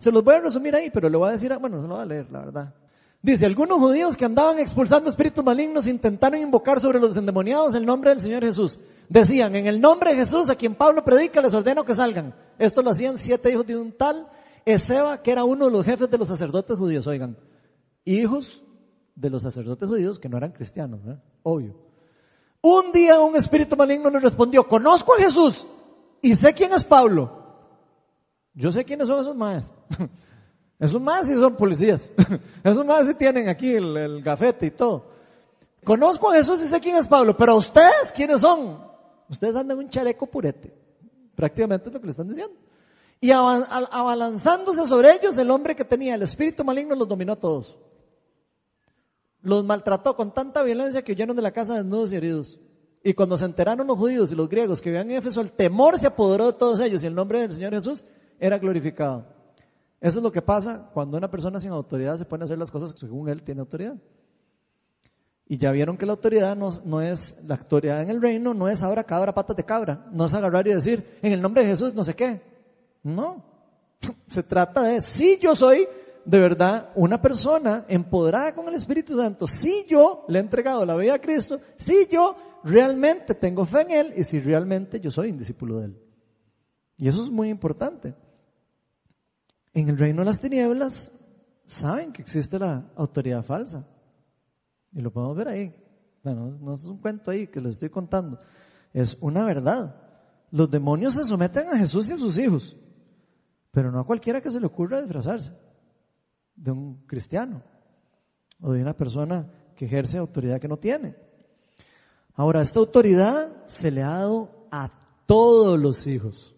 se los voy a resumir ahí, pero le voy a decir, bueno, se lo voy a leer, la verdad. Dice, algunos judíos que andaban expulsando espíritus malignos intentaron invocar sobre los endemoniados el nombre del Señor Jesús. Decían, en el nombre de Jesús, a quien Pablo predica, les ordeno que salgan. Esto lo hacían siete hijos de un tal Ezeba, que era uno de los jefes de los sacerdotes judíos. Oigan, hijos de los sacerdotes judíos que no eran cristianos, ¿eh? obvio. Un día un espíritu maligno le respondió, conozco a Jesús y sé quién es Pablo. Yo sé quiénes son esos maestros. <laughs> Esos más sí son policías. <laughs> Esos más sí tienen aquí el, gafete y todo. Conozco a Jesús y sé quién es Pablo, pero ustedes, ¿quiénes son? Ustedes andan un chaleco purete. Prácticamente es lo que le están diciendo. Y abalanzándose sobre ellos, el hombre que tenía el espíritu maligno los dominó a todos. Los maltrató con tanta violencia que huyeron de la casa desnudos y heridos. Y cuando se enteraron los judíos y los griegos que vivían en Éfeso, el temor se apoderó de todos ellos y el nombre del Señor Jesús era glorificado. Eso es lo que pasa cuando una persona sin autoridad se pone a hacer las cosas según él tiene autoridad. Y ya vieron que la autoridad no, es, la autoridad en el reino no es ahora cabra, patas de cabra. No es agarrar y decir, en el nombre de Jesús no sé qué. No. <laughs> Se trata de, si yo soy de verdad una persona empoderada con el Espíritu Santo, si yo le he entregado la vida a Cristo, si yo realmente tengo fe en Él y si realmente yo soy un discípulo de Él. Y eso es muy importante. En el reino de las tinieblas saben que existe la autoridad falsa. Y lo podemos ver ahí. No, es un cuento ahí que les estoy contando. Es una verdad. Los demonios se someten a Jesús y a sus hijos. Pero no a cualquiera que se le ocurra disfrazarse de un cristiano o de una persona que ejerce autoridad que no tiene. Ahora, esta autoridad se le ha dado a todos los hijos.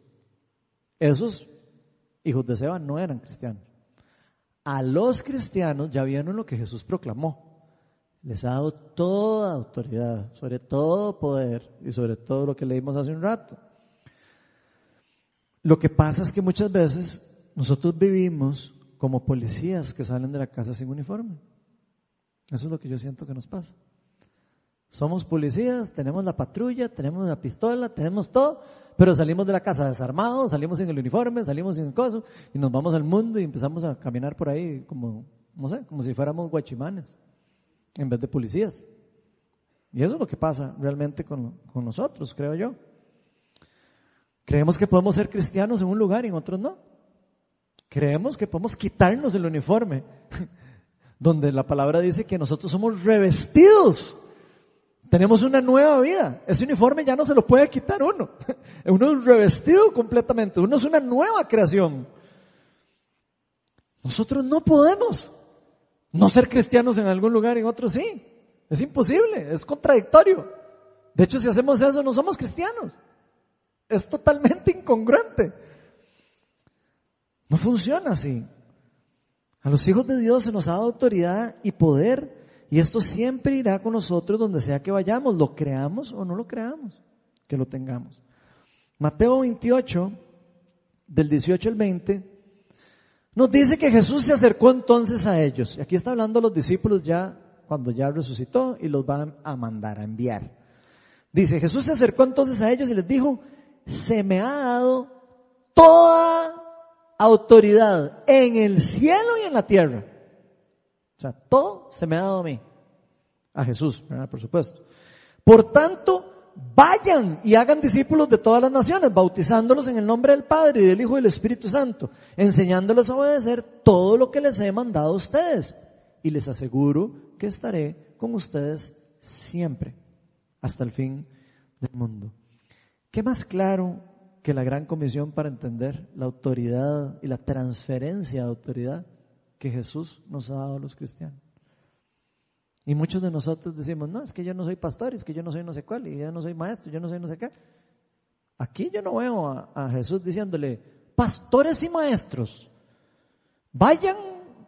Esos hijos de Seba no eran cristianos. A los cristianos ya vieron lo que Jesús proclamó. Les ha dado toda autoridad, sobre todo poder y sobre todo lo que leímos hace un rato. Lo que pasa es que muchas veces nosotros vivimos como policías que salen de la casa sin uniforme. Eso es lo que yo siento que nos pasa. Somos policías, tenemos la patrulla, tenemos la pistola, tenemos todo, pero salimos de la casa desarmados, salimos sin el uniforme, salimos sin el coso, y nos vamos al mundo y empezamos a caminar por ahí como, no sé, como si fuéramos guachimanes, en vez de policías. Y eso es lo que pasa realmente con, con nosotros, creo yo. Creemos que podemos ser cristianos en un lugar y en otros no. Creemos que podemos quitarnos el uniforme, <laughs> donde la palabra dice que nosotros somos revestidos. Tenemos una nueva vida. Ese uniforme ya no se lo puede quitar uno. <laughs> Uno es revestido completamente. Uno es una nueva creación. Nosotros no podemos no ser cristianos en algún lugar y en otro sí. Es imposible, es contradictorio. De hecho, si hacemos eso, no somos cristianos. Es totalmente incongruente. No funciona así. A los hijos de Dios se nos ha dado autoridad y poder y esto siempre irá con nosotros donde sea que vayamos, lo creamos o no lo creamos, que lo tengamos. Mateo 28, del 18 al 20, nos dice que Jesús se acercó entonces a ellos. Aquí está hablando los discípulos ya cuando ya resucitó y los van a mandar a enviar. Dice, Jesús se acercó entonces a ellos y les dijo, se me ha dado toda autoridad en el cielo y en la tierra. Sea, todo se me ha dado a mí. A Jesús, por supuesto. Por tanto, vayan y hagan discípulos de todas las naciones, bautizándolos en el nombre del Padre y del Hijo y del Espíritu Santo, enseñándoles a obedecer todo lo que les he mandado a ustedes. Y les aseguro que estaré con ustedes siempre, hasta el fin del mundo. ¿Qué más claro que la gran comisión para entender la autoridad y la transferencia de autoridad que Jesús nos ha dado a los cristianos? Y muchos de nosotros decimos, no, es que yo no soy pastor, es que yo no soy no sé cuál, y yo no soy maestro, yo no soy no sé qué. Aquí yo no veo a, Jesús diciéndole, pastores y maestros, vayan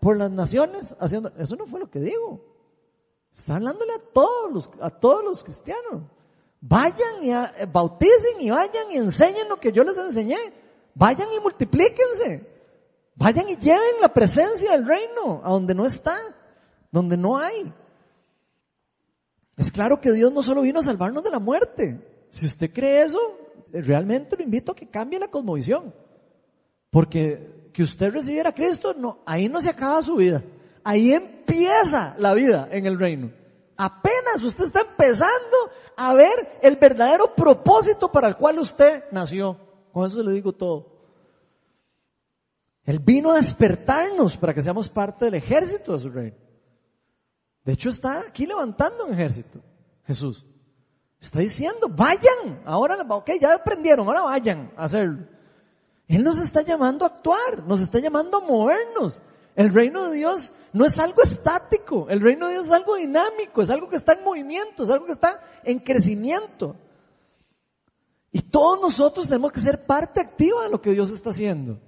por las naciones haciendo, eso no fue lo que digo. Está hablándole a todos los, a todos los cristianos. Vayan y eh, bauticen y vayan y enseñen lo que yo les enseñé. Vayan y multiplíquense. Vayan y lleven la presencia del reino a donde no está, donde no hay. Es claro que Dios no solo vino a salvarnos de la muerte. Si usted cree eso, realmente lo invito a que cambie la cosmovisión. Porque que usted recibiera a Cristo, no, ahí no se acaba su vida. Ahí empieza la vida en el reino. Apenas usted está empezando a ver el verdadero propósito para el cual usted nació. Con eso le digo todo. Él vino a despertarnos para que seamos parte del ejército de su reino. De hecho, está aquí levantando un ejército, Jesús. Está diciendo, vayan, ahora, ok, ya aprendieron, ahora vayan a hacerlo. Él nos está llamando a actuar, nos está llamando a movernos. El reino de Dios no es algo estático, el reino de Dios es algo dinámico, es algo que está en movimiento, es algo que está en crecimiento. Y todos nosotros tenemos que ser parte activa de lo que Dios está haciendo.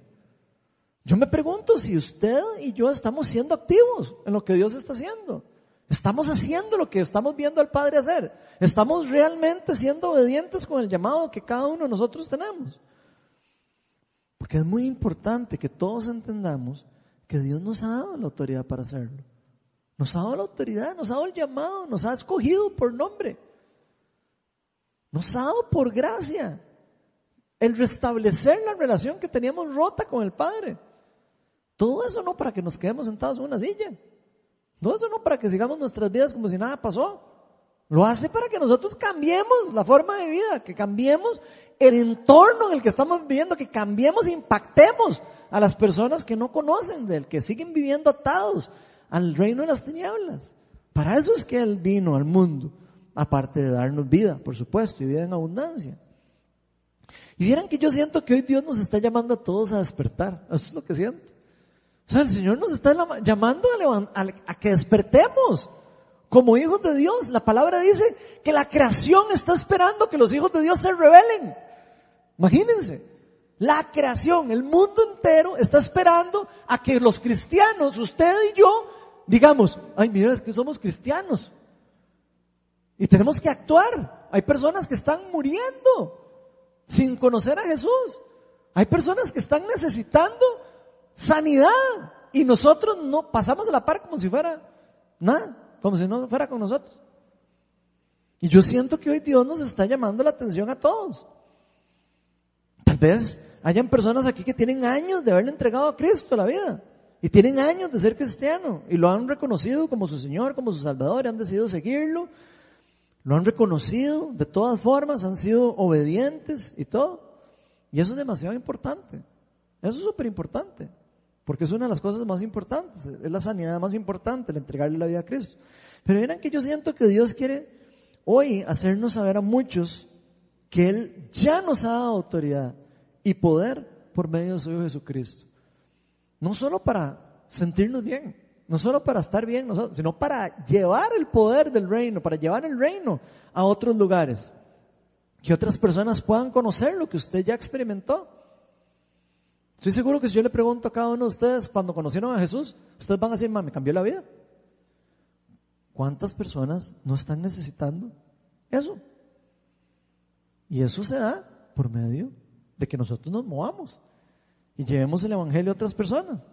Yo me pregunto si usted y yo estamos siendo activos en lo que Dios está haciendo. Estamos haciendo lo que estamos viendo al Padre hacer. Estamos realmente siendo obedientes con el llamado que cada uno de nosotros tenemos. Porque es muy importante que todos entendamos que Dios nos ha dado la autoridad para hacerlo. Nos ha dado la autoridad, nos ha dado el llamado, nos ha escogido por nombre. Nos ha dado por gracia el restablecer la relación que teníamos rota con el Padre. Todo eso no para que nos quedemos sentados en una silla. No, eso no para que sigamos nuestras vidas como si nada pasó. Lo hace para que nosotros cambiemos la forma de vida, que cambiemos el entorno en el que estamos viviendo, que cambiemos e impactemos a las personas que no conocen de él, que siguen viviendo atados al reino de las tinieblas. Para eso es que Él vino al mundo, aparte de darnos vida, por supuesto, y vida en abundancia. Y vieran que yo siento que hoy Dios nos está llamando a todos a despertar. Eso es lo que siento. Sea, el Señor nos está llamando a, a, que despertemos como hijos de Dios. La palabra dice que la creación está esperando que los hijos de Dios se rebelen. Imagínense, la creación, el mundo entero está esperando a que los cristianos, usted y yo, digamos, ay mira, es que somos cristianos. Y tenemos que actuar. Hay personas que están muriendo sin conocer a Jesús. Hay personas que están necesitando sanidad. Y nosotros no pasamos a la par como si fuera nada, como si no fuera con nosotros. Y yo siento que hoy Dios nos está llamando la atención a todos. Tal vez hayan personas aquí que tienen años de haberle entregado a Cristo la vida. Y tienen años de ser cristiano. Y lo han reconocido como su Señor, como su Salvador. Y han decidido seguirlo. Lo han reconocido de todas formas. Han sido obedientes y todo. Y eso es demasiado importante. Eso es súper importante. Porque es una de las cosas más importantes, es la sanidad más importante, el entregarle la vida a Cristo. Pero miren que yo siento que Dios quiere hoy hacernos saber a muchos que Él ya nos ha dado autoridad y poder por medio de su Hijo Jesucristo. No solo para sentirnos bien, no solo para estar bien sino para llevar el poder del reino, para llevar el reino a otros lugares. Que otras personas puedan conocer lo que usted ya experimentó. Estoy seguro que si yo le pregunto a cada uno de ustedes cuando conocieron a Jesús, ustedes van a decir, me cambió la vida. ¿Cuántas personas no están necesitando eso? Y eso se da por medio de que nosotros nos movamos y llevemos el Evangelio a otras personas.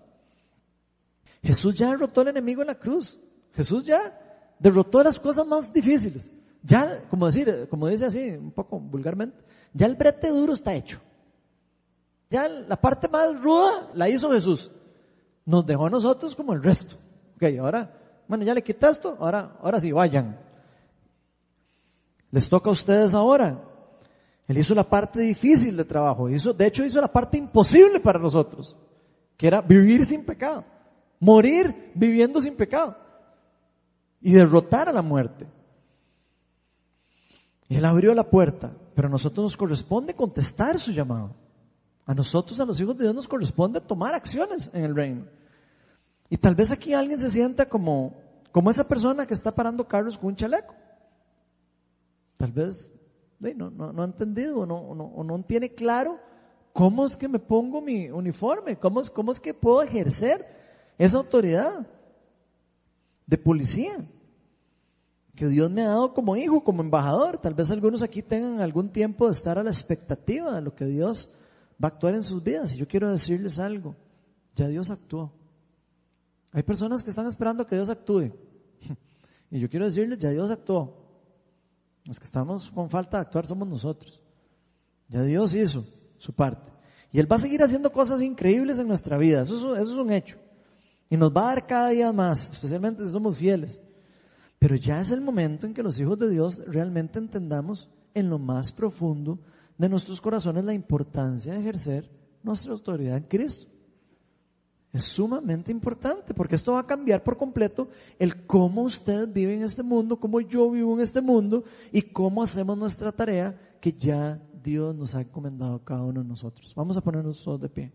Jesús ya derrotó al enemigo en la cruz. Jesús ya derrotó las cosas más difíciles. Ya, como decir, como dice así, un poco vulgarmente, ya el brete duro está hecho. Ya la parte más ruda la hizo Jesús. Nos dejó a nosotros como el resto. Ok, ahora, bueno, ya le quité esto, ahora, ahora sí, vayan. Les toca a ustedes ahora. Él hizo la parte difícil de trabajo. Hizo, de hecho, hizo la parte imposible para nosotros, que era vivir sin pecado. Morir viviendo sin pecado. Y derrotar a la muerte. Él abrió la puerta, pero a nosotros nos corresponde contestar su llamado. A nosotros, a los hijos de Dios, nos corresponde tomar acciones en el reino. Y tal vez aquí alguien se sienta como, como esa persona que está parando carros con un chaleco. Tal vez no, no, no ha entendido o no, o no, tiene claro cómo es que me pongo mi uniforme, cómo es, cómo es que puedo ejercer esa autoridad de policía que Dios me ha dado como hijo, como embajador. Tal vez algunos aquí tengan algún tiempo de estar a la expectativa de lo que Dios va a actuar en sus vidas. Y yo quiero decirles algo, ya Dios actuó. Hay personas que están esperando que Dios actúe. <laughs> Y yo quiero decirles, ya Dios actuó. Los que estamos con falta de actuar somos nosotros. Ya Dios hizo su parte. Y Él va a seguir haciendo cosas increíbles en nuestra vida. Eso es, eso es un hecho. Y nos va a dar cada día más, especialmente si somos fieles. Pero ya es el momento en que los hijos de Dios realmente entendamos en lo más profundo de nuestros corazones la importancia de ejercer nuestra autoridad en Cristo. Es sumamente importante porque esto va a cambiar por completo el cómo usted vive en este mundo, cómo yo vivo en este mundo y cómo hacemos nuestra tarea que ya Dios nos ha encomendado a cada uno de nosotros. Vamos a ponernos todos de pie.